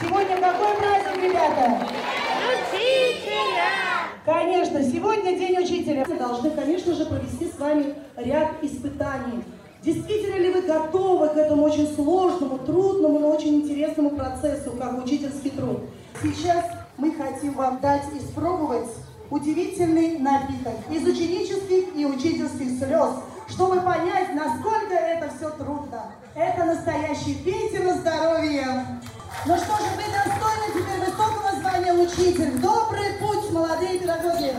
Сегодня какой праздник, ребята? Учителя! Конечно, сегодня День учителя. Мы должны, конечно же, провести с вами ряд испытаний. Действительно ли вы готовы к этому очень сложному, трудному, но очень интересному процессу, как учительский труд? Сейчас мы хотим вам дать испробовать удивительный напиток из ученических и учительских слез, чтобы понять, насколько это все трудно. Это настоящий пейте на здоровье. Ну что же, вы достойны теперь высокого звания учитель. Добрый путь, молодые педагоги.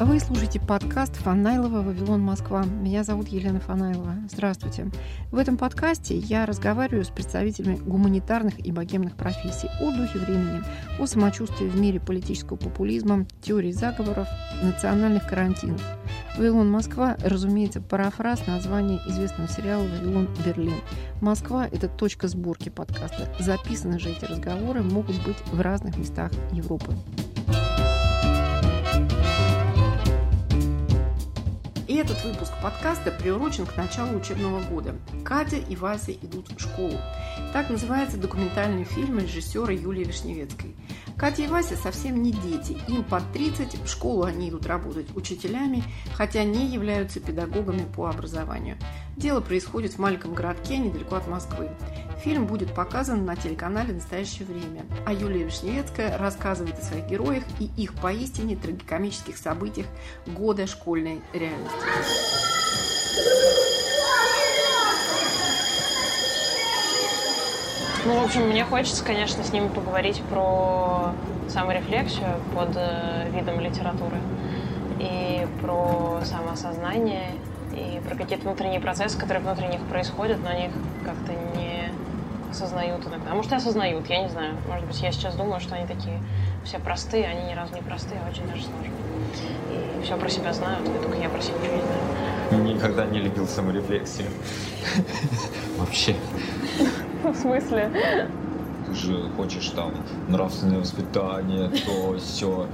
Вы слушаете подкаст Фанайлова «Вавилон, Москва». Меня зовут Елена Фанайлова. Здравствуйте. В этом подкасте я разговариваю с представителями гуманитарных и богемных профессий о духе времени, о самочувствии в мире политического популизма, теории заговоров, национальных карантинов. «Вавилон, Москва» разумеется, парафраз названия известного сериала «Вавилон, Берлин». Москва – это точка сборки подкаста. Записаны же эти разговоры могут быть в разных местах Европы. И этот выпуск подкаста приурочен к началу учебного года. Катя и Вася идут в школу. Так называется документальный фильм режиссера Юлии Вишневецкой. Катя и Вася совсем не дети. Им под 30, в школу они идут работать учителями, хотя не являются педагогами по образованию. Дело происходит в маленьком городке недалеко от Москвы. Фильм будет показан на телеканале «Настоящее время», а Юлия Вишневецкая рассказывает о своих героях и их поистине трагикомических событиях года школьной реальности. Ну, в общем, мне хочется, конечно, с ними поговорить про саморефлексию под э, видом литературы и про самоосознание, и про какие-то внутренние процессы, которые внутри них происходят, но они как-то не осознают иногда. А может, и осознают, я не знаю. Может быть, я сейчас думаю, что они такие все простые, они ни разу не простые, а очень даже сложные. И все про себя знают, и только я про себя ничего не знаю. Никогда не любил саморефлексию. Вообще. В смысле? Ты же хочешь там нравственное воспитание, то все.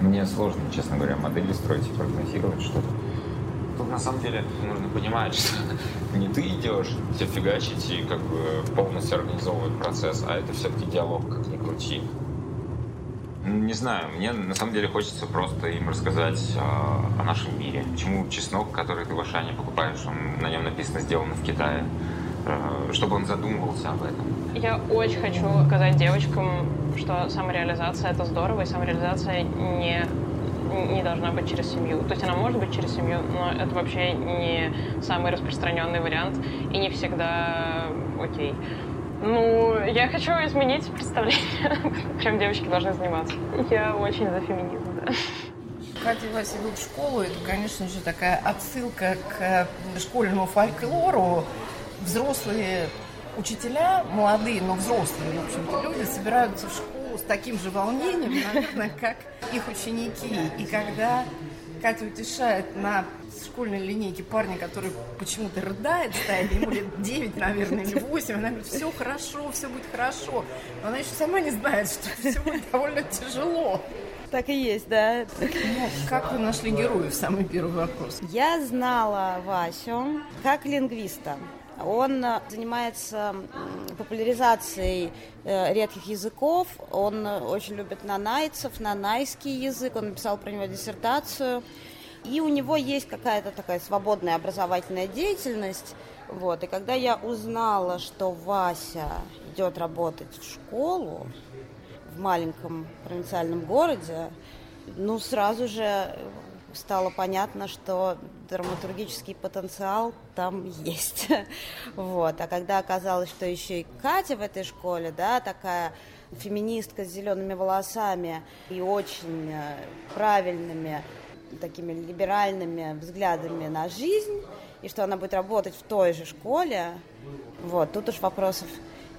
Мне сложно, честно говоря, модели строить и прогнозировать что-то. Тут на самом деле нужно понимать, что не ты идешь все фигачить и как бы полностью организовывать процесс, а это все-таки диалог, как ни крути. Не знаю, мне на самом деле хочется просто им рассказать э, о нашем мире. Почему чеснок, который ты в Ашане покупаешь, он, на нем написано «сделано в Китае», э, чтобы он задумывался об этом. Я очень хочу сказать девочкам, что самореализация это здорово, и самореализация не не должна быть через семью. То есть она может быть через семью, но это вообще не самый распространенный вариант и не всегда окей. Ну, я хочу изменить представление, чем девочки должны заниматься. Я очень за феминизм, да. Катя Вася идут в школу. Это, конечно же, такая отсылка к школьному фольклору. Взрослые учителя, молодые, но взрослые, в общем-то, люди собираются в школу с таким же волнением, наверное, как их ученики. И когда Катя утешает на школьной линейке парня, который почему-то рыдает, стоит, ему лет 9, наверное, или 8, она говорит, все хорошо, все будет хорошо. Но она еще сама не знает, что все будет довольно тяжело. Так и есть, да. Ну, как вы нашли героев? Самый первый вопрос. Я знала Васю как лингвиста. Он э, занимается популяризацией э, редких языков. Он э, очень любит нанайцев, нанайский язык. Он написал про него диссертацию. И у него есть какая-то такая свободная образовательная деятельность. Вот. И когда я узнала, что Вася идет работать в школу в маленьком провинциальном городе, ну, сразу же стало понятно, что драматургический потенциал там есть. Вот. А когда оказалось, что еще и Катя в этой школе, да, такая феминистка с зелеными волосами и очень э, правильными такими либеральными взглядами на жизнь, и что она будет работать в той же школе, вот, тут уж вопросов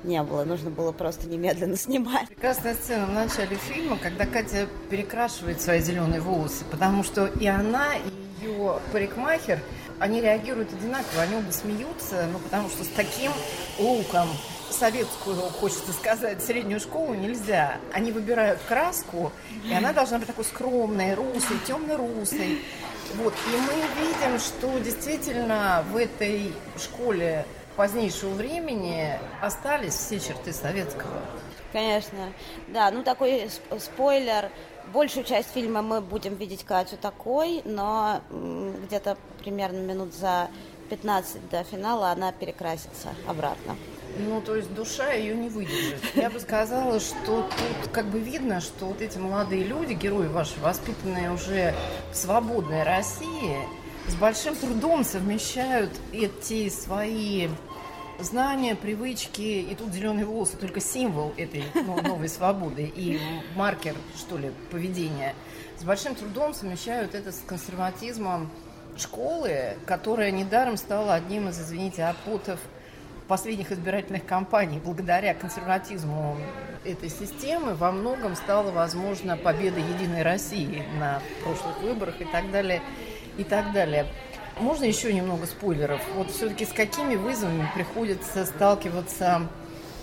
не было. Нужно было просто немедленно снимать. Прекрасная сцена в начале фильма, когда Катя перекрашивает свои зеленые волосы, потому что и она, и ее парикмахер, они реагируют одинаково, они оба смеются, ну, потому что с таким луком советскую, хочется сказать, среднюю школу нельзя. Они выбирают краску, и она должна быть такой скромной, русой, темно-русой. Вот. И мы видим, что действительно в этой школе позднейшего времени остались все черты советского. Конечно, да, ну такой спойлер. Большую часть фильма мы будем видеть Катю такой, но где-то примерно минут за 15 до финала она перекрасится обратно. Ну, то есть душа ее не выдержит. Я бы сказала, что тут как бы видно, что вот эти молодые люди, герои ваши, воспитанные уже в свободной России, с большим трудом совмещают эти свои знания, привычки, и тут зеленые волосы только символ этой ну, новой свободы и маркер, что ли, поведения. С большим трудом совмещают это с консерватизмом школы, которая недаром стала одним из, извините, опутов последних избирательных кампаний. Благодаря консерватизму этой системы во многом стала возможна победа Единой России на прошлых выборах и так далее, и так далее. Можно еще немного спойлеров? Вот все-таки с какими вызовами приходится сталкиваться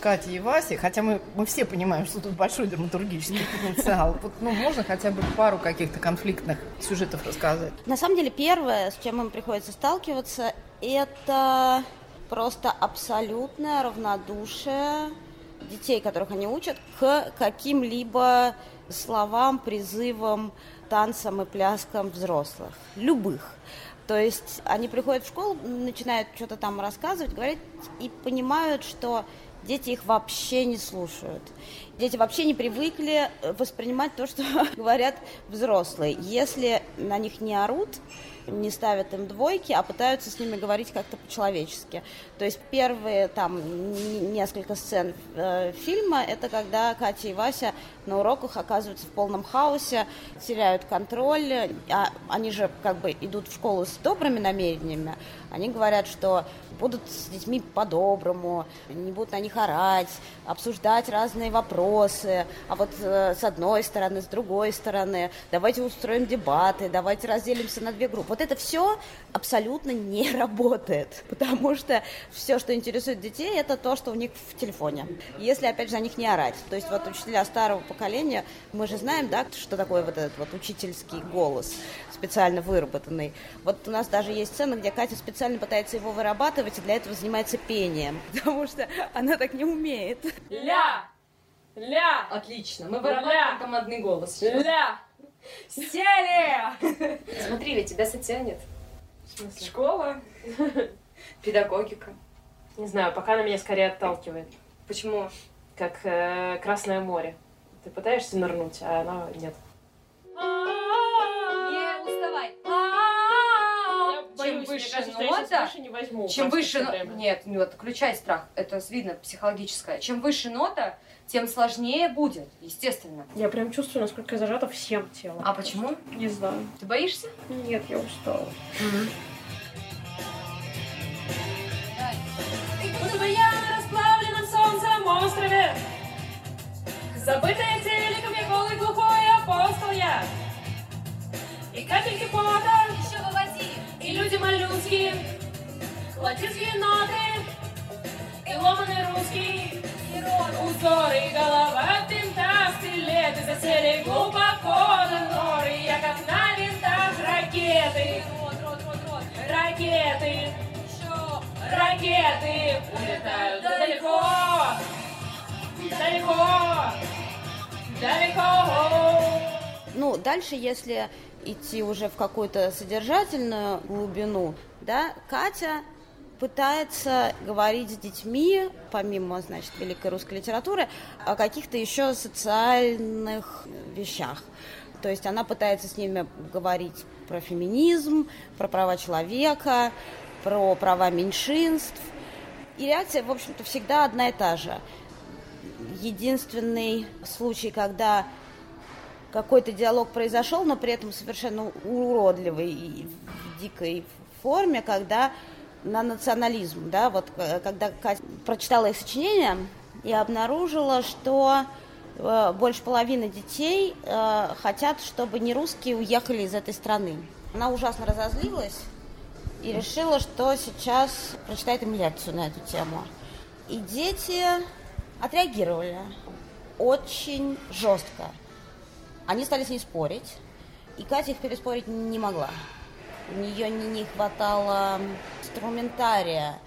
Кате и Васе, хотя мы, мы все понимаем, что тут большой драматургический потенциал. Вот, ну, можно хотя бы пару каких-то конфликтных сюжетов рассказать? На самом деле, первое, с чем им приходится сталкиваться, это просто абсолютное равнодушие детей, которых они учат, к каким-либо словам, призывам, танцам и пляскам взрослых. Любых. То есть они приходят в школу, начинают что-то там рассказывать, говорить и понимают, что дети их вообще не слушают. Дети вообще не привыкли воспринимать то, что говорят взрослые. Если на них не орут, не ставят им двойки, а пытаются с ними говорить как-то по-человечески. То есть первые там несколько сцен э, фильма это когда Катя и Вася на уроках оказываются в полном хаосе, теряют контроль, а они же как бы идут в школу с добрыми намерениями, они говорят, что будут с детьми по-доброму, не будут на них орать, обсуждать разные вопросы, а вот э, с одной стороны, с другой стороны, давайте устроим дебаты, давайте разделимся на две группы. Вот это все абсолютно не работает, потому что все, что интересует детей, это то, что у них в телефоне. Если, опять же, на них не орать. То есть вот учителя старого поколения, мы же знаем, да, что такое вот этот вот учительский голос специально выработанный. Вот у нас даже есть сцена, где Катя специально пытается его вырабатывать, и для этого занимается пением, потому что она так не умеет. Ля! Ля! Отлично. Мы вырабатываем командный голос. Ля! Сели! Смотри, ведь тебя социанит. Школа. Педагогика. Не знаю, пока она меня скорее отталкивает. Почему? Как э, Красное море. Ты пытаешься нырнуть, а она нет. Не уставай. Чем выше нота, не возьму. чем выше... Нет, нет, включай страх. Это видно психологическое. Чем выше нота, тем сложнее будет, естественно. Я прям чувствую, насколько я зажата всем телом. А почему? Не знаю. Ты боишься? Нет, я устала. Будто бы я на расплавленном солнцем острове Забытая телеком, я голый глухой апостол я И капельки пота Еще выводи. И люди малюски Латинские ноты И ломаный русский Узоры и голова винта Стилеты засели глубоко на норы Я как на винтах ракеты Ракеты Ракеты улетают Далеко. Далеко Ну, дальше, если идти уже в какую-то содержательную глубину, да, Катя пытается говорить с детьми, помимо, значит, великой русской литературы, о каких-то еще социальных вещах. То есть она пытается с ними говорить про феминизм, про права человека, про права меньшинств. И реакция, в общем-то, всегда одна и та же. Единственный случай, когда какой-то диалог произошел, но при этом совершенно уродливый и в дикой форме, когда на национализм, да, вот э, когда Катя прочитала их сочинение и обнаружила, что э, больше половины детей э, хотят, чтобы не русские уехали из этой страны. Она ужасно разозлилась и решила, что сейчас прочитает им лекцию на эту тему. И дети отреагировали очень жестко. Они стали с ней спорить, и Катя их переспорить не могла. У нее не, не хватало инструментария,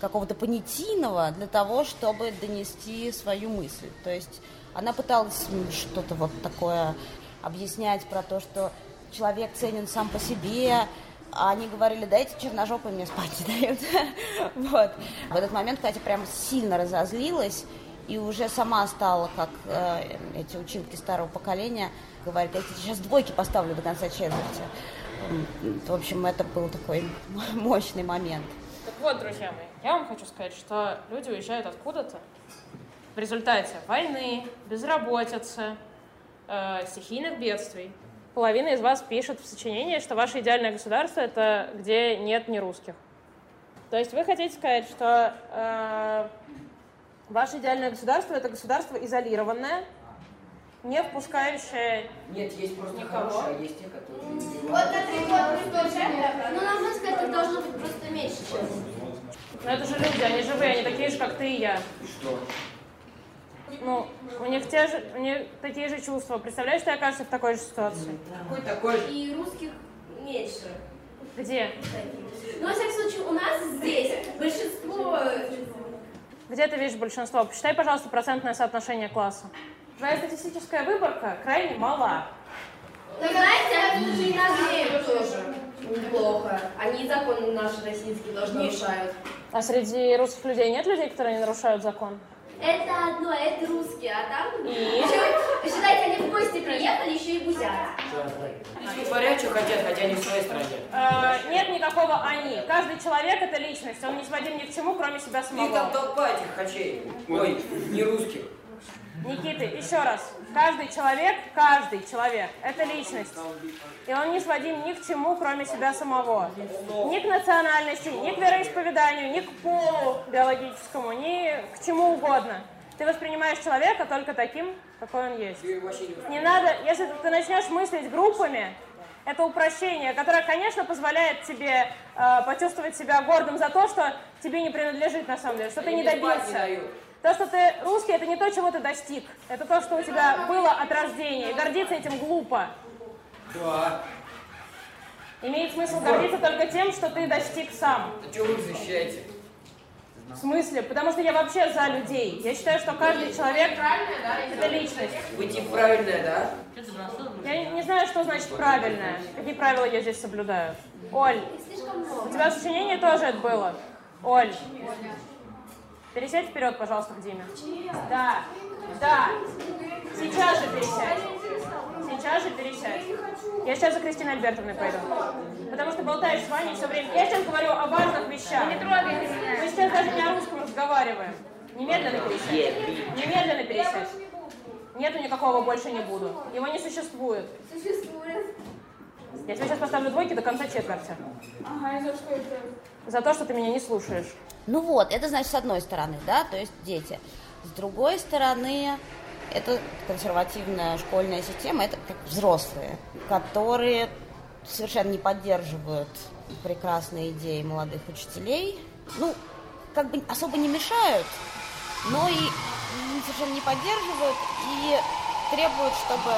какого-то понятийного для того, чтобы донести свою мысль. То есть она пыталась что-то вот такое объяснять про то, что человек ценен сам по себе, а они говорили, да эти мне спать не дают. вот. В этот момент Катя прям сильно разозлилась и уже сама стала, как э, эти училки старого поколения, говорит, я тебе сейчас двойки поставлю до конца четверти. В общем, это был такой мощный момент. Так вот, друзья мои, я вам хочу сказать, что люди уезжают откуда-то в результате войны, безработицы, э, стихийных бедствий. Половина из вас пишет в сочинении, что ваше идеальное государство — это где нет ни русских. То есть вы хотите сказать, что э, ваше идеальное государство — это государство изолированное, не впускающее Нет, есть просто никого. хорошие, а есть те, которые... Вот это вот тоже. Ну, на мой взгляд, это должно быть просто меньше, чем. Но это же люди, они живые, они такие же, как ты и я. И что? Ну, у них те же, у них такие же чувства. Представляешь, ты окажешься в такой же ситуации? Какой такой? И русских меньше. Где? Но, во всяком случае, у нас здесь большинство... Где ты видишь большинство? Посчитай, пожалуйста, процентное соотношение класса. Твоя статистическая выборка крайне мала. Но знаете, они же и нас тоже. Неплохо. Они законы наши российские тоже нарушают. А среди русских людей нет людей, которые не нарушают закон? Это одно, это русские, а там... И? Еще, считайте, они в гости приехали, еще и гузят. Они творят, что хотят, хотя не в своей стране. Э, нет никакого «они». Каждый человек — это личность. Он не сводим ни к чему, кроме себя Их там самого. толпа этих хачей. Ой, не русских. Никита, еще раз. Каждый человек, каждый человек — это личность. И он не сводим ни к чему, кроме себя самого. Ни к национальности, ни к вероисповеданию, ни к полу биологическому, ни к чему угодно. Ты воспринимаешь человека только таким, какой он есть. Не надо, если ты начнешь мыслить группами, это упрощение, которое, конечно, позволяет тебе э, почувствовать себя гордым за то, что тебе не принадлежит на самом деле, что ты не добился. То, что ты русский, это не то, чего ты достиг. Это то, что у тебя было от рождения. И гордиться этим глупо. Да. Имеет смысл гордиться только тем, что ты достиг сам. А что вы защищаете? В смысле? Потому что я вообще за людей. Я считаю, что каждый человек – это личность. Вы типа правильная, да? Я не- знаю, что значит правильное. Какие правила я здесь соблюдаю. Оль, у тебя в сочинении тоже это было. Оль, пересядь вперед, пожалуйста, к Диме. Да, да. Сейчас же пересядь. Сейчас же пересядь. Я сейчас за Кристиной Альбертовной пойду. Потому что болтаешь с Ваней все время. Я сейчас говорю о важных вещах. Не трогай меня. Мы сейчас даже не о русском разговариваем. Немедленно пересядь. Немедленно пересядь. Нету никакого больше не буду. Его не существует. Существует. Я тебе сейчас поставлю двойки до конца четверти. Ага, и за что это? За то, что ты меня не слушаешь. Ну вот, это значит с одной стороны, да, то есть дети. С другой стороны, это консервативная школьная система, это как взрослые, которые совершенно не поддерживают прекрасные идеи молодых учителей. Ну, как бы особо не мешают, но и совершенно не поддерживают и требуют, чтобы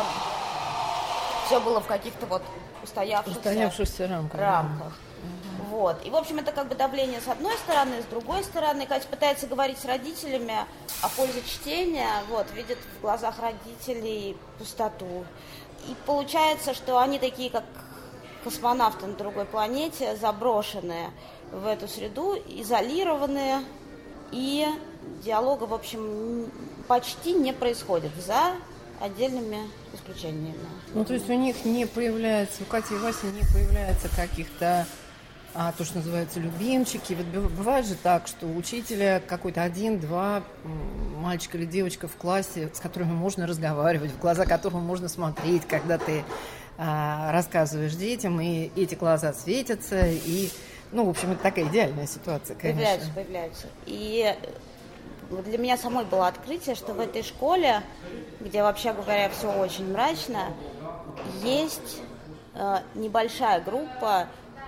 все было в каких-то вот устоявшихся, Устоявшихся рамках. да. Вот. И, в общем, это как бы давление с одной стороны, с другой стороны. Катя пытается говорить с родителями о пользе чтения, вот, видит в глазах родителей пустоту. И получается, что они такие, как космонавты на другой планете, заброшенные в эту среду, изолированные, и диалога, в общем, почти не происходит, за отдельными исключениями. Ну, то есть у них не появляется, у Кати и Васи не появляется каких-то, а, то, что называется, любимчики. Вот быв- бывает же так, что у учителя какой-то один-два мальчик или девочка в классе, с которыми можно разговаривать, в глаза которым можно смотреть, когда ты а, рассказываешь детям, и эти глаза светятся, и, ну, в общем, это такая идеальная ситуация, конечно. Появляются, появляются. И вот для меня самой было открытие, что в этой школе, где, вообще говоря, все очень мрачно, есть э, небольшая группа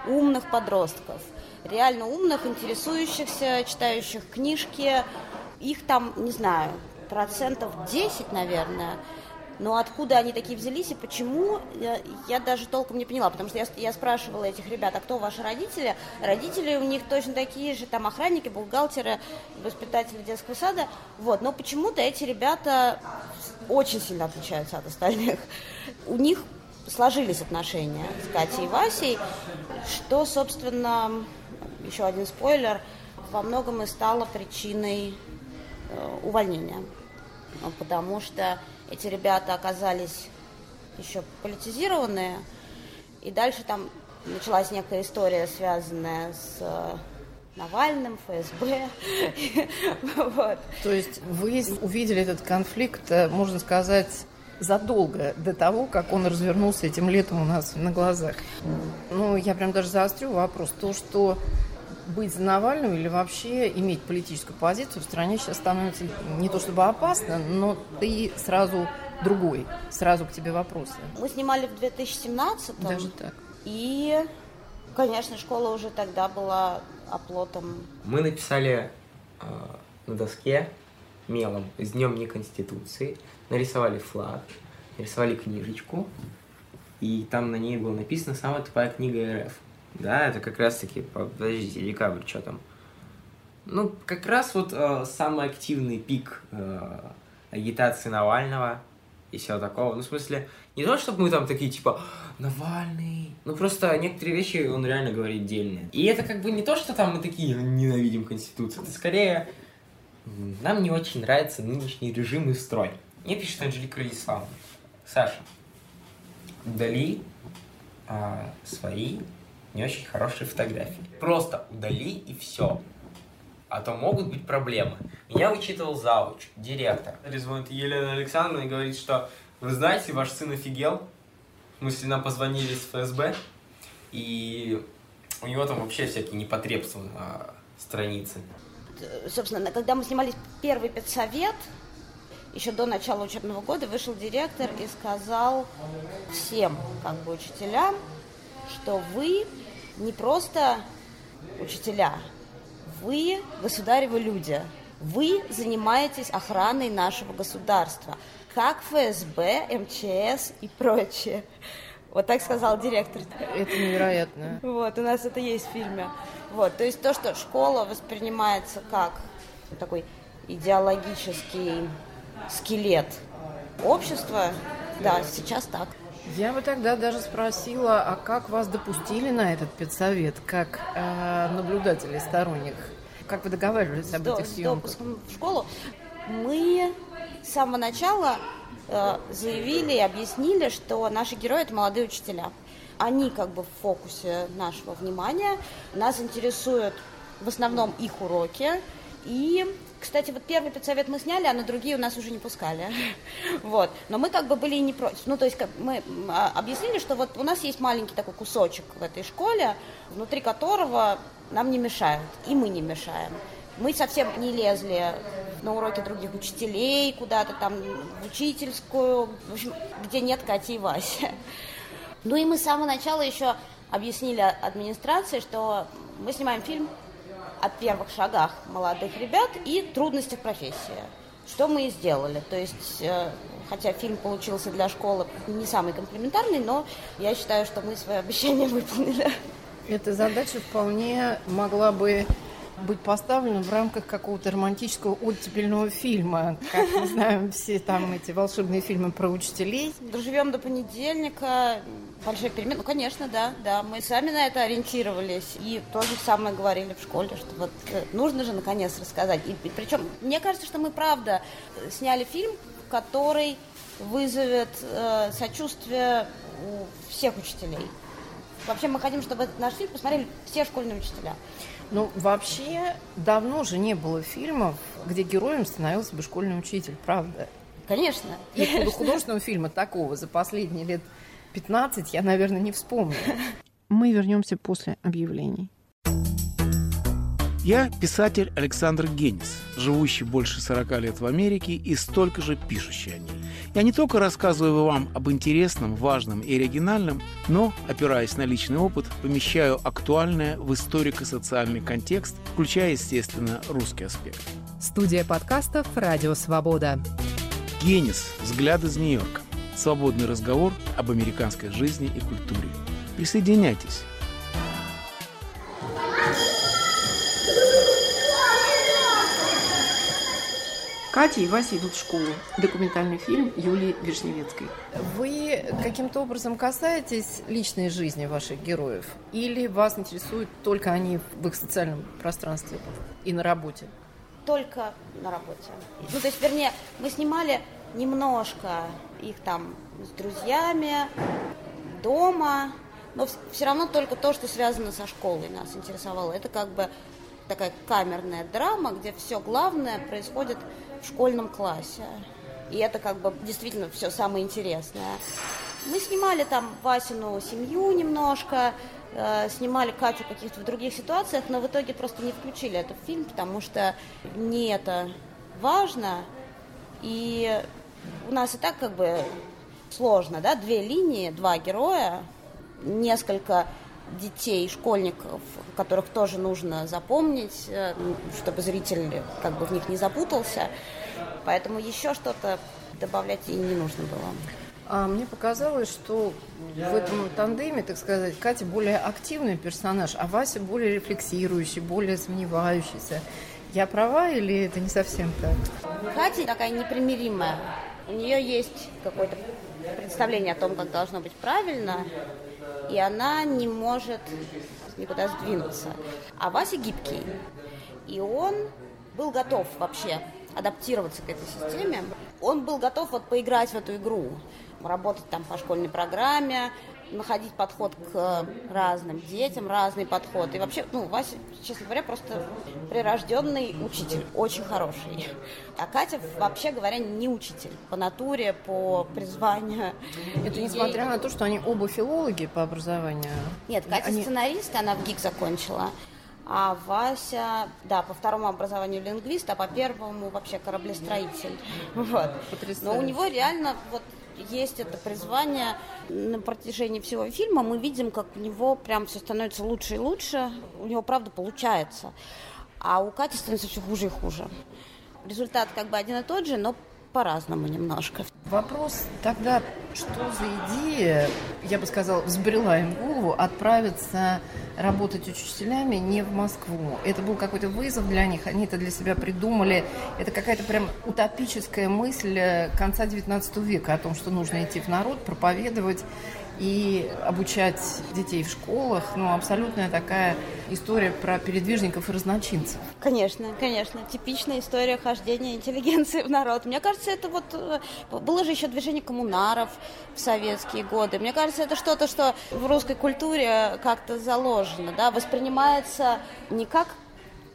умных подростков. Реально умных, интересующихся, читающих книжки. Их там, не знаю, процентов 10, наверное. Но откуда они такие взялись и почему, я, я даже толком не поняла, потому что я, я спрашивала этих ребят, а кто ваши родители? Родители у них точно такие же, там охранники, бухгалтеры, воспитатели детского сада. Вот, но почему-то эти ребята очень сильно отличаются от остальных. У них сложились отношения с Катей и Васей, что, собственно, еще один спойлер, во многом и стало причиной э, увольнения. Потому что эти ребята оказались еще политизированные, и дальше там началась некая история, связанная с э, Навальным, ФСБ. То есть вы увидели этот конфликт, э, можно сказать, задолго до того, как он развернулся этим летом у нас на глазах. Ну, я прям даже заострю вопрос. То, что быть за Навального или вообще иметь политическую позицию в стране сейчас становится не то чтобы опасно, но ты сразу другой, сразу к тебе вопросы. Мы снимали в 2017 Даже так. И, конечно, школа уже тогда была оплотом. Мы написали э, на доске мелом с Днем не Конституции, нарисовали флаг, нарисовали книжечку, и там на ней было написано «Самая тупая книга РФ». Да, это как раз-таки, подождите, декабрь, что там? Ну, как раз вот э, самый активный пик э, агитации Навального и всего такого. Ну, в смысле, не то, чтобы мы там такие, типа, Навальный. Ну, просто некоторые вещи он реально говорит дельные. И это как бы не то, что там мы такие ненавидим Конституцию. Это скорее, нам не очень нравится нынешний режим и строй. Мне пишет Анжелика Радиславовна. Саша, удали а, свои не очень хорошие фотографии. Просто удали и все. А то могут быть проблемы. Меня вычитывал зауч, директор. Звонит Елена Александровна и говорит, что вы знаете, ваш сын офигел. В смысле, нам позвонили с ФСБ, и у него там вообще всякие непотребства на странице. Собственно, когда мы снимали первый педсовет, еще до начала учебного года вышел директор и сказал всем как бы учителям, что вы не просто учителя, вы государевы люди, вы занимаетесь охраной нашего государства, как ФСБ, МЧС и прочее. Вот так сказал директор. Это невероятно. Вот, у нас это есть в фильме. Вот, то есть то, что школа воспринимается как такой идеологический скелет общества, да, сейчас так. Я бы тогда даже спросила, а как вас допустили на этот педсовет, как э, наблюдателей сторонних? Как вы договаривались об этих съемках? С допуском в школу мы с самого начала заявили и объяснили, что наши герои – это молодые учителя. Они как бы в фокусе нашего внимания. Нас интересуют в основном их уроки и кстати, вот первый педсовет мы сняли, а на другие у нас уже не пускали. Вот. Но мы как бы были и не против. Ну, то есть мы а, объяснили, что вот у нас есть маленький такой кусочек в этой школе, внутри которого нам не мешают, и мы не мешаем. Мы совсем не лезли на уроки других учителей, куда-то там в учительскую, в общем, где нет Кати и Васи. Ну и мы с самого начала еще объяснили администрации, что мы снимаем фильм, о первых шагах молодых ребят и трудностях профессии. Что мы и сделали. То есть, э, хотя фильм получился для школы не самый комплементарный, но я считаю, что мы свое обещание выполнили. Эта задача вполне могла бы быть поставлена в рамках какого-то романтического оттепельного фильма. Как мы знаем, все там эти волшебные фильмы про учителей. Доживем до понедельника, большой перемен. Ну, конечно, да, да. Мы сами на это ориентировались. И то же самое говорили в школе, что вот э, нужно же наконец рассказать. И, и причем, мне кажется, что мы правда сняли фильм, который вызовет э, сочувствие у всех учителей. Вообще мы хотим, чтобы наш фильм посмотрели все школьные учителя. Ну, вообще, давно же не было фильмов, где героем становился бы школьный учитель, правда? Конечно. И художественного фильма такого за последние лет 15 я, наверное, не вспомню. Мы вернемся после объявлений. Я писатель Александр Генис, живущий больше 40 лет в Америке и столько же пишущий о ней. Я не только рассказываю вам об интересном, важном и оригинальном, но, опираясь на личный опыт, помещаю актуальное в историко-социальный контекст, включая, естественно, русский аспект. Студия подкастов «Радио Свобода». Генис. Взгляд из Нью-Йорка. свободный разговор об американской жизни и культуре. Присоединяйтесь. Катя и Вася идут в школу. Документальный фильм Юлии Вишневецкой. Вы каким-то образом касаетесь личной жизни ваших героев? Или вас интересуют только они в их социальном пространстве и на работе? Только на работе. Ну, то есть, вернее, мы снимали немножко их там с друзьями, дома, но все равно только то, что связано со школой нас интересовало. Это как бы такая камерная драма, где все главное происходит в школьном классе. И это как бы действительно все самое интересное. Мы снимали там Васину семью немножко, э, снимали Катю каких-то в других ситуациях, но в итоге просто не включили это в фильм, потому что не это важно. И у нас и так как бы сложно, да, две линии, два героя, несколько детей, школьников, которых тоже нужно запомнить, э, чтобы зритель как бы в них не запутался. Поэтому еще что-то добавлять и не нужно было. А мне показалось, что в этом тандеме, так сказать, Катя более активный персонаж, а Вася более рефлексирующий, более сомневающийся. Я права или это не совсем так? Катя такая непримиримая. У нее есть какое-то представление о том, как должно быть правильно, и она не может никуда сдвинуться. А Вася гибкий, и он был готов вообще адаптироваться к этой системе. Он был готов вот поиграть в эту игру, работать там по школьной программе, находить подход к разным детям, разный подход. И вообще, ну, Вася, честно говоря, просто прирожденный учитель, очень хороший. А Катя, вообще говоря, не учитель по натуре, по призванию. Это несмотря на то, что они оба филологи по образованию. Нет, Катя они... сценарист, она в ГИК закончила. А Вася, да, по второму образованию лингвист, а по первому вообще кораблестроитель. Вот. Но у него реально вот есть это призвание. На протяжении всего фильма мы видим, как у него прям все становится лучше и лучше. У него, правда, получается. А у Кати становится все хуже и хуже. Результат как бы один и тот же, но по-разному немножко. Вопрос тогда, что за идея, я бы сказала, взбрела им голову отправиться работать учителями не в Москву. Это был какой-то вызов для них, они это для себя придумали. Это какая-то прям утопическая мысль конца XIX века о том, что нужно идти в народ, проповедовать и обучать детей в школах. Ну, абсолютная такая история про передвижников и разночинцев. Конечно, конечно. Типичная история хождения интеллигенции в народ. Мне кажется, это вот... Э, было же еще движение коммунаров в советские годы. Мне кажется, это что-то, что в русской культуре как-то заложено, да, воспринимается не как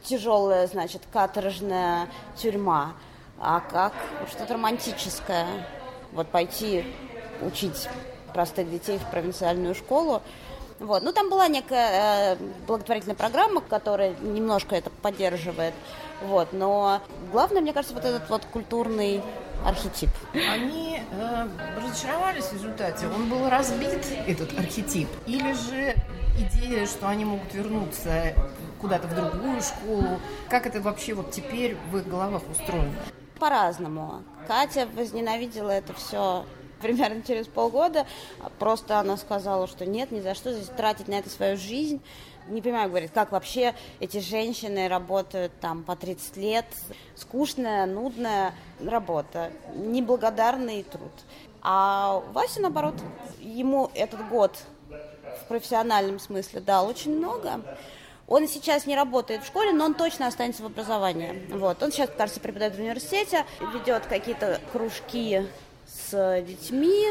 тяжелая, значит, каторжная тюрьма, а как что-то романтическое. Вот пойти учить простых детей в провинциальную школу. Вот. Ну, там была некая э, благотворительная программа, которая немножко это поддерживает. Вот. Но главное, мне кажется, вот этот вот культурный архетип. Они э, разочаровались в результате. Он был разбит, этот архетип. Или же идея, что они могут вернуться куда-то в другую школу. Как это вообще вот теперь в их головах устроено? По-разному. Катя возненавидела это все примерно через полгода. Просто она сказала, что нет, ни за что здесь тратить на это свою жизнь. Не понимаю, говорит, как вообще эти женщины работают там по 30 лет. Скучная, нудная работа, неблагодарный труд. А Вася, наоборот, ему этот год в профессиональном смысле дал очень много. Он сейчас не работает в школе, но он точно останется в образовании. Вот. Он сейчас, кажется, преподает в университете, ведет какие-то кружки с детьми,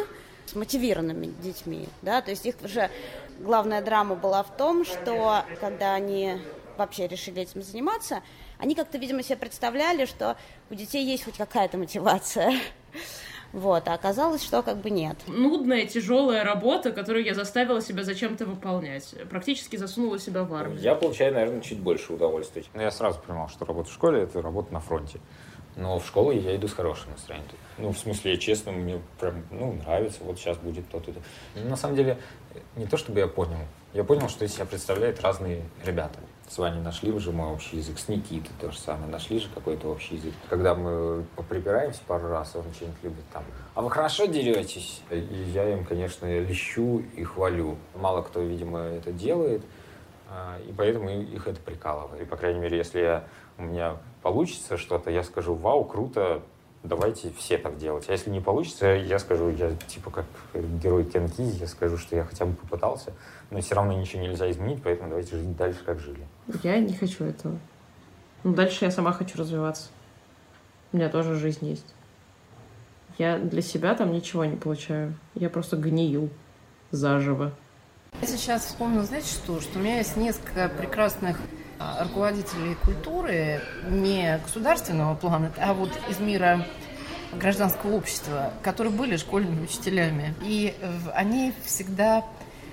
с мотивированными детьми, да, то есть их уже главная драма была в том, что когда они вообще решили этим заниматься, они как-то, видимо, себе представляли, что у детей есть хоть какая-то мотивация. Вот, а оказалось, что как бы нет. Нудная, тяжелая работа, которую я заставила себя зачем-то выполнять. Практически засунула себя в армию. Я получаю, наверное, чуть больше удовольствия. Но я сразу понимал, что работа в школе – это работа на фронте. Но в школу я иду с хорошим настроением. Ну, в смысле, честно, мне прям, ну, нравится, вот сейчас будет то-то. Ну, на самом деле, не то чтобы я понял, я понял, что из себя представляют разные ребята. с Ваней нашли уже мой общий язык, с Никитой то же самое, нашли же какой-то общий язык. Когда мы поприпираемся пару раз, он что-нибудь любит там, а вы хорошо деретесь? И я им, конечно, лещу и хвалю. Мало кто, видимо, это делает, а, и поэтому их это прикалывает. И, по крайней мере, если я, у меня получится что-то, я скажу, вау, круто, давайте все так делать. А если не получится, я скажу, я типа как герой Тенкизи, я скажу, что я хотя бы попытался, но все равно ничего нельзя изменить, поэтому давайте жить дальше, как жили. Я не хочу этого. Ну, дальше я сама хочу развиваться. У меня тоже жизнь есть. Я для себя там ничего не получаю. Я просто гнию заживо. Я сейчас вспомнила, знаете что? Что у меня есть несколько прекрасных руководителей культуры не государственного плана, а вот из мира гражданского общества, которые были школьными учителями. И они всегда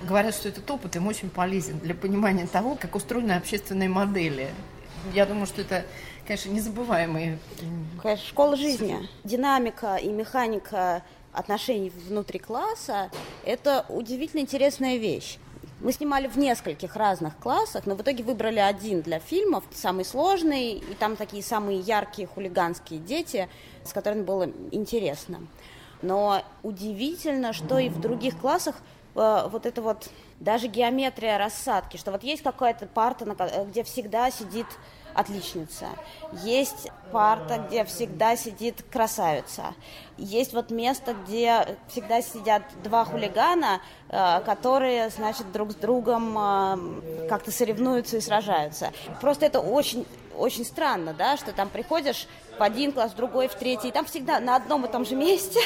говорят, что этот опыт им очень полезен для понимания того, как устроены общественные модели. Я думаю, что это, конечно, незабываемые. Конечно, школа жизни. Динамика и механика отношений внутри класса – это удивительно интересная вещь. Мы снимали в нескольких разных классах, но в итоге выбрали один для фильмов, самый сложный, и там такие самые яркие хулиганские дети, с которыми было интересно. Но удивительно, что и в других классах э, вот это вот даже геометрия рассадки, что вот есть какая-то парта, где всегда сидит отличница. Есть парта, где всегда сидит красавица. Есть вот место, где всегда сидят два хулигана, э, которые, значит, друг с другом э, как-то соревнуются и сражаются. Просто это очень очень странно, да, что там приходишь в один класс, в другой, в третий, и там всегда на одном и том же месте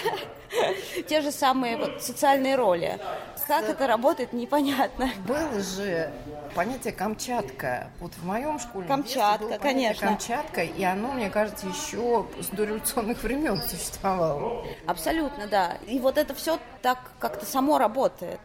те же самые вот социальные роли. Как это работает, непонятно. Было же понятие Камчатка. Вот в моем школьном Камчатка, было конечно. Камчатка, и оно, мне кажется, еще с дореволюционных времен существовало. Абсолютно, да. И вот это все так как-то само работает.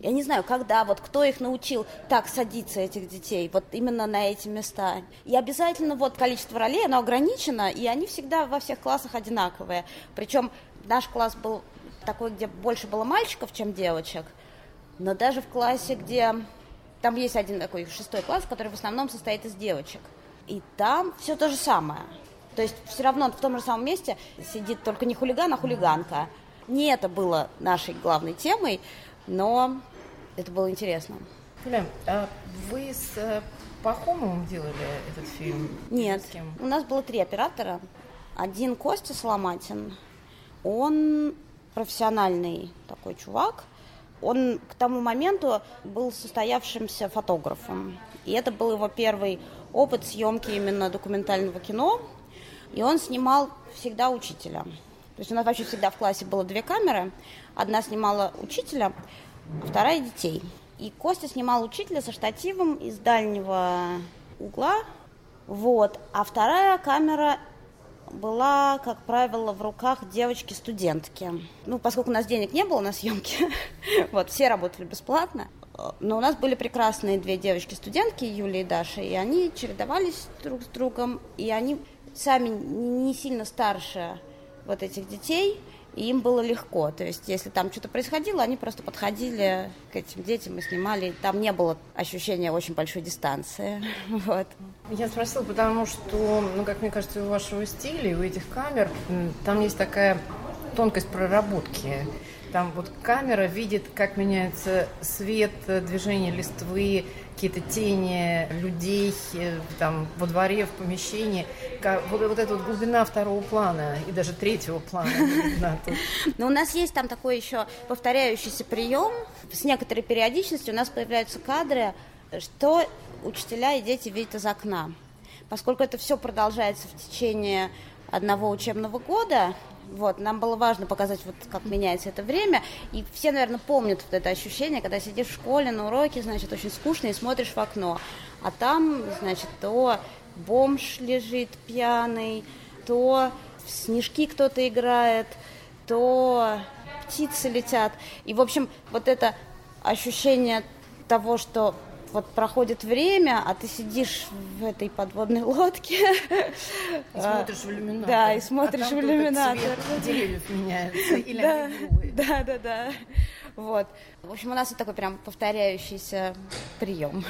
Я не знаю, когда, вот кто их научил так садиться, этих детей, вот именно на эти места. И обязательно вот количество ролей, оно ограничено, и они всегда во всех классах одинаковые. Причем наш класс был такой, где больше было мальчиков, чем девочек, но даже в классе, где... Там есть один такой шестой класс, который в основном состоит из девочек. И там все то же самое. То есть все равно в том же самом месте сидит только не хулиган, а хулиганка. Не это было нашей главной темой, но это было интересно. Юля, а вы с э, Пахомовым делали этот фильм? Нет, у нас было три оператора. Один Костя Соломатин, он профессиональный такой чувак. Он к тому моменту был состоявшимся фотографом. И это был его первый опыт съемки именно документального кино. И он снимал всегда учителя. То есть у нас вообще всегда в классе было две камеры. Одна снимала учителя, а вторая детей. И Костя снимал учителя со штативом из дальнего угла. Вот. А вторая камера была, как правило, в руках девочки-студентки. Ну, поскольку у нас денег не было на съемки, вот, все работали бесплатно, но у нас были прекрасные две девочки-студентки, Юлия и Даша, и они чередовались друг с другом, и они сами не сильно старше вот этих детей, и им было легко. То есть, если там что-то происходило, они просто подходили к этим детям и снимали. Там не было ощущения очень большой дистанции. Вот. Я спросила, потому что, ну, как мне кажется, у вашего стиля, у этих камер, там есть такая тонкость проработки. Там вот камера видит, как меняется свет, движение листвы, какие-то тени людей э, там во дворе, в помещении. Вот, вот эта вот глубина второго плана и даже третьего плана. Но у нас есть там такой еще повторяющийся прием. С некоторой периодичностью у нас появляются кадры, что учителя и дети видят из окна. Поскольку это все продолжается в течение одного учебного года, вот, нам было важно показать, вот, как меняется это время. И все, наверное, помнят вот это ощущение, когда сидишь в школе на уроке, значит, очень скучно, и смотришь в окно. А там, значит, то бомж лежит пьяный, то в снежки кто-то играет, то птицы летят. И, в общем, вот это ощущение того, что вот проходит время, а ты сидишь в этой подводной лодке. И смотришь в иллюминатор. Да, и смотришь а в иллюминатор. деревьев меняется. Или да, да, да, да. Вот. В общем, у нас это такой прям повторяющийся прием.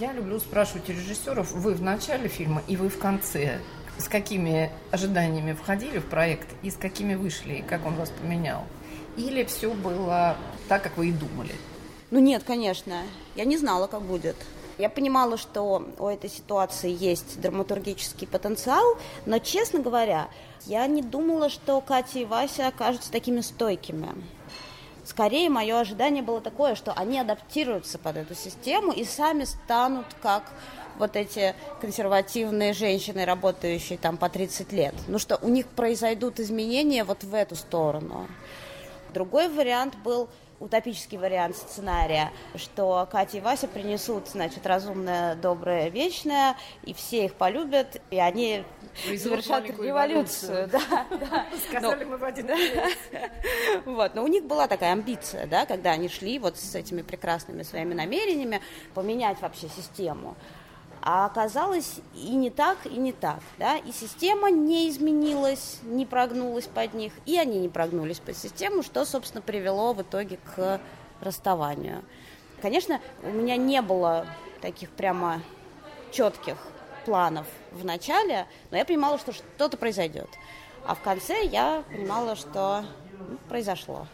Я люблю спрашивать у режиссеров, вы в начале фильма и вы в конце. С какими ожиданиями входили в проект и с какими вышли, и как он вас поменял? Или все было так, как вы и думали? Ну нет, конечно. Я не знала, как будет. Я понимала, что у этой ситуации есть драматургический потенциал, но, честно говоря, я не думала, что Катя и Вася окажутся такими стойкими. Скорее, мое ожидание было такое, что они адаптируются под эту систему и сами станут как вот эти консервативные женщины, работающие там по 30 лет. Ну что у них произойдут изменения вот в эту сторону. Другой вариант был утопический вариант сценария, что Катя и Вася принесут, значит, разумное, доброе, вечное, и все их полюбят, и они совершат революцию. Да, да. Сказали Но- мы в один Вот, но у них была такая амбиция, да, когда они шли вот с этими прекрасными своими намерениями поменять вообще систему. А оказалось и не так, и не так, да, и система не изменилась, не прогнулась под них, и они не прогнулись под систему, что, собственно, привело в итоге к расставанию. Конечно, у меня не было таких прямо четких планов в начале, но я понимала, что что-то произойдет. А в конце я понимала, что произошло.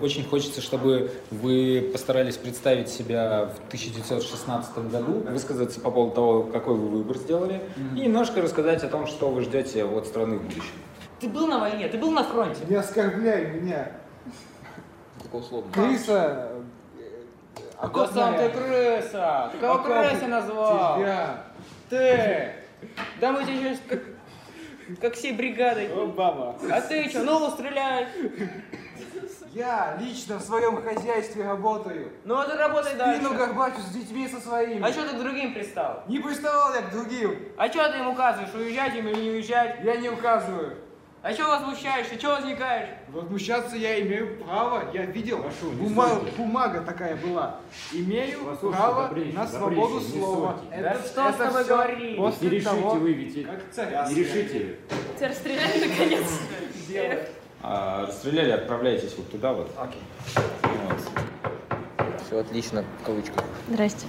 Очень хочется, чтобы вы постарались представить себя в 1916 году, высказаться по поводу того, какой вы выбор сделали, и немножко рассказать о том, что вы ждете от страны в будущем. Ты был на войне, ты был на фронте. Не оскорбляй меня. Только условно. Крыса. А кто сам ты крыса? Ты кого крысой назвал? Тебя. Ты! Да мы тебе сейчас как, всей бригадой. баба. А ты что, ну стреляй. Я лично в своем хозяйстве работаю. Ну а ты работай дальше. Спину горбачу с детьми со своими. А что ты к другим пристал? Не приставал я к другим. А что ты им указываешь, уезжать им или не уезжать? Я не указываю. А что возмущаешься, что возникаешь? Возмущаться я имею право. Я видел. не Бума- ссорьтесь. бумага такая была. Имею Послушайте, право добрейший, на свободу добрейший, слова. ссорьтесь. Да что с тобой всё говорить? После Не решите того, вы, ведь как царя не решите. Тебя расстреляли наконец. А, расстреляли, отправляйтесь вот туда вот. Вот. Все отлично, в кавычках. Здрасте.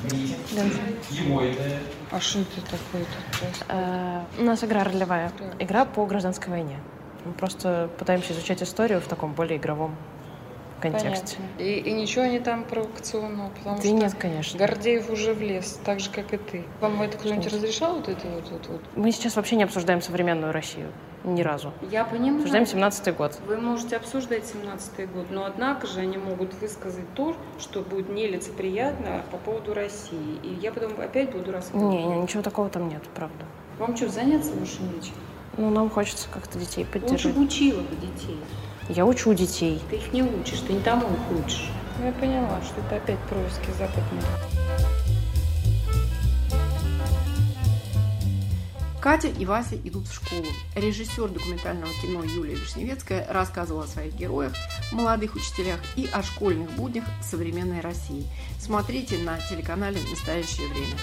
А что это такое тут? Э, У нас игра ролевая. Игра по гражданской войне. Мы просто пытаемся изучать историю в таком более игровом контексте. Понятно. И, и ничего не там провокационного, потому Да что нет, конечно. Гордеев уже влез, так же, как и ты. Вам это кто-нибудь разрешал вот это вот, вот, вот? Мы сейчас вообще не обсуждаем современную Россию. Ни разу. Я понимаю. Обсуждаем 17-й год. Вы можете обсуждать 17-й год, но однако же они могут высказать то, что будет нелицеприятно по поводу России. И я потом опять буду рассказывать. Не, не, ничего такого там нет, правда. Вам что, заняться больше нечем? Ну, нам хочется как-то детей Лучше поддержать. бы учила бы детей. Я учу детей. Ты их не учишь, ты не тому их учишь. Ну, я поняла, что это опять происки западных. Катя и Вася идут в школу. Режиссер документального кино Юлия Вишневецкая рассказывала о своих героях, молодых учителях и о школьных буднях современной России. Смотрите на телеканале «Настоящее время».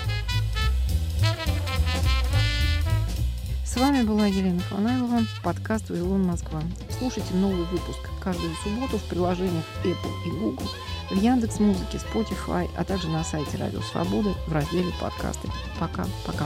Вами была Елена Фанайлова, подкаст «Вавилон Москва». Слушайте новый выпуск каждую субботу в приложениях Apple и Google, в Яндекс.Музыке, Spotify, а также на сайте Радио Свободы в разделе «Подкасты». Пока-пока.